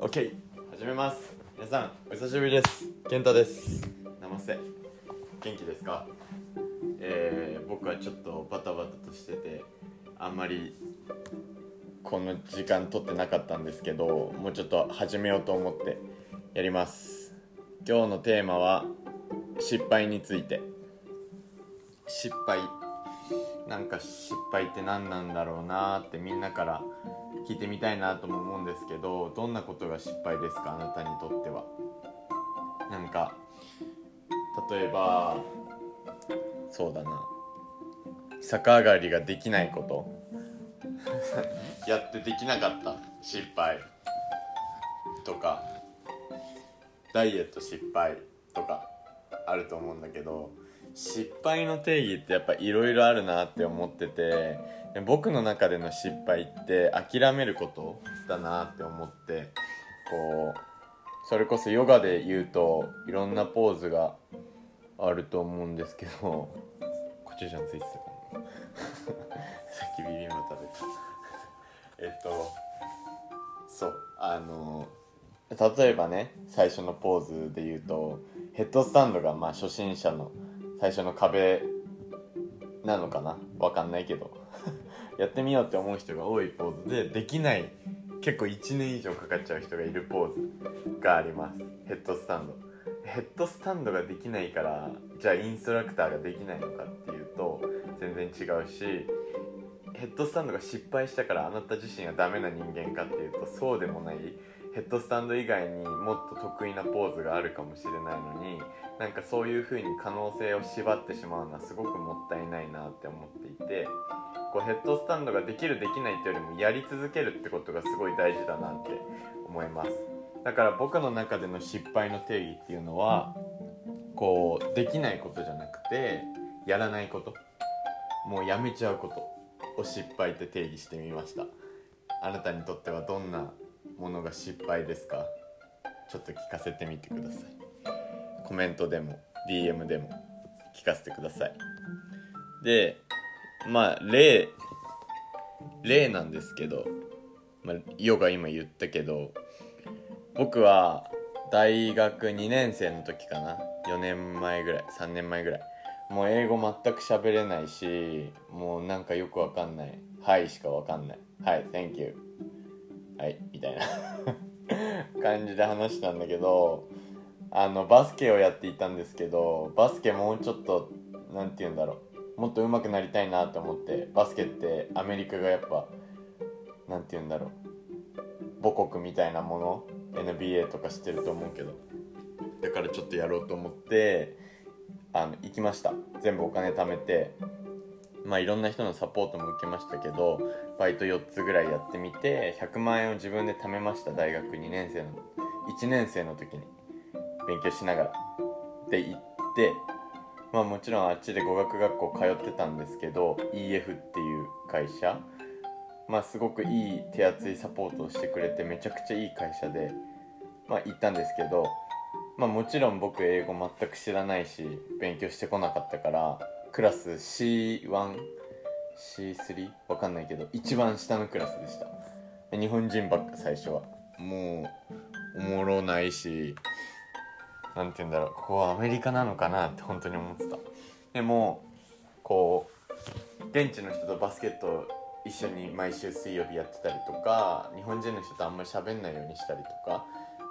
OK 始めます。皆さんお久しぶりです。健太です。ナマステ元気ですか？えー、僕はちょっとバタバタとしててあんまりこの時間取ってなかったんですけどもうちょっと始めようと思ってやります。今日のテーマは失敗について。失敗なんか失敗って何なんだろうなってみんなから聞いてみたいなとも思うんですけどどんなことが失敗ですか？あなたにとっては。なんか例えばそうだな。逆上がりができないこと。やってできなかった。失敗。とか。ダイエット失敗。とかあると思うんだけど。失敗の定義ってやっぱいろいろあるなって思ってて僕の中での失敗って諦めることだなって思ってこうそれこそヨガで言うといろんなポーズがあると思うんですけどコチュジャンついてたかな。さっきビビンバ食べた。えっとそうあの例えばね最初のポーズで言うとヘッドスタンドがまあ初心者の最初の壁なのかな？わかんないけど。やってみようって思う人が多いポーズでできない。結構1年以上かかっちゃう人がいるポーズがあります。ヘッドスタンド。ヘッドスタンドができないからじゃあインストラクターができないのかっていうと全然違うしヘッドスタンドが失敗したからあなた自身がダメな人間かっていうとそうでもない。ヘッドスタンド以外にもっと得意なポーズがあるかもしれないのになんかそういう風に可能性を縛ってしまうのはすごくもったいないなって思っていてこうヘッドスタンドができるできないってよりもやり続けるってことがすごい大事だなって思います。だから僕の中での失敗の定義っていうのはこうできないことじゃなくてやらないこと。もうやめちゃうことを失敗って定義してみました。あなたにとってはどんなものが失敗ですか？ちょっと聞かせてみてください。コメントでも DM でも聞かせてください。でまあ例例なんですけど、まあ、ヨガ今言ったけど僕は大学2年生の時かな？4年前ぐらい3年前ぐらい。もう英語全く喋れないしもうなんかよくわかんない「はい」しかわかんない「はい Thank you」はい。みたいな。感じで話したんだけどあのバスケをやっていたんですけどバスケもうちょっと何て言うんだろう。もっと上手くなりたいなと思ってバスケってアメリカがやっぱ何て言うんだろう。母国みたいなもの NBA とかしてると思うけど。だからちょっとやろうと思ってあの行きました。全部お金貯めて。まあいろんな人のサポートも受けましたけどバイト4つぐらいやってみて100万円を自分で貯めました。大学2年生の1年生の時に勉強しながら。って言ってまあもちろんあっちで語学学校通ってたんですけど EF っていう会社。まあすごくいい手厚いサポートをしてくれてめちゃくちゃいい会社でまあ行ったんですけどまあもちろん僕英語全く知らないし勉強してこなかったからクラス C1C3 わかんないけど一番下のクラスでした。日本人ばっか最初は。もうおもろないし何て言うんだろう。ここはアメリカなのかなって本当に思ってた。でもこう現地の人とバスケット一緒に毎週水曜日やってたりとか日本人の人とあんまり喋んないようにしたりとか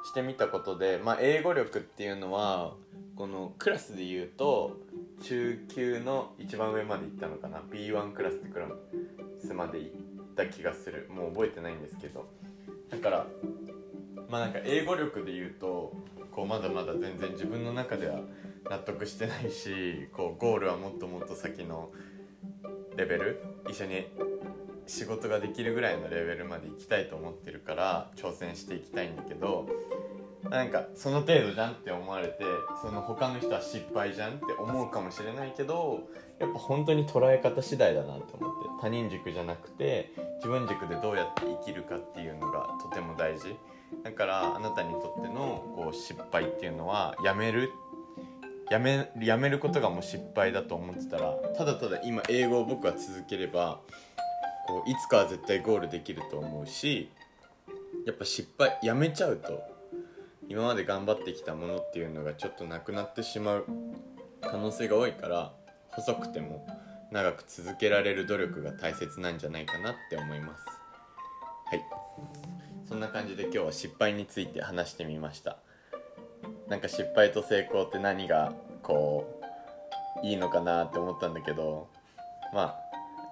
してみたことで、まあ、英語力っていうのはこのクラスで言うと中級の一番上まで行ったのかな？B1 クラスってクラスまで行った気がする。もう覚えてないんですけど。だからまあなんか英語力で言うとこうまだまだ全然自分の中では納得してないしこうゴールはもっともっと先のレベル？一緒に仕事ができるぐらいのレベルまで行きたいと思ってるから挑戦していきたいんだけどなんかその程度じゃんって思われてその他の人は失敗じゃんって思うかもしれないけどやっぱ本当に捉え方次第だなって思って他人軸じゃなくて自分軸でどうやって生きるかっていうのがとても大事。だからあなたにとってのこう失敗っていうのはやめる。やめやめることがもう失敗だと思ってたらただただ今英語を僕は続ければこういつかは絶対ゴールできると思うしやっぱ失敗やめちゃうと今まで頑張ってきたものっていうのがちょっとなくなってしまう可能性が多いから細くても長く続けられる努力が大切なんじゃないかなって思います。はい。そんな感じで今日は失敗について話してみました。なんか失敗と成功って何がこういいのかなって思ったんだけどまあ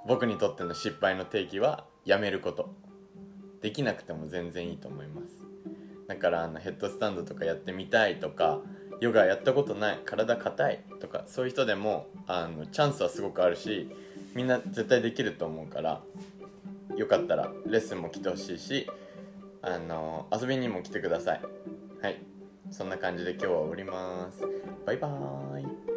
僕にとっての失敗の定義はやめること。できなくても全然いいと思います。だからあのヘッドスタンドとかやってみたいとかヨガやったことない体硬いとかそういう人でもあのチャンスはすごくあるしみんな絶対できると思うからよかったらレッスンも来てほしいしあの遊びにも来てください。はい。そんな感じで今日は終わります。バイバーイ。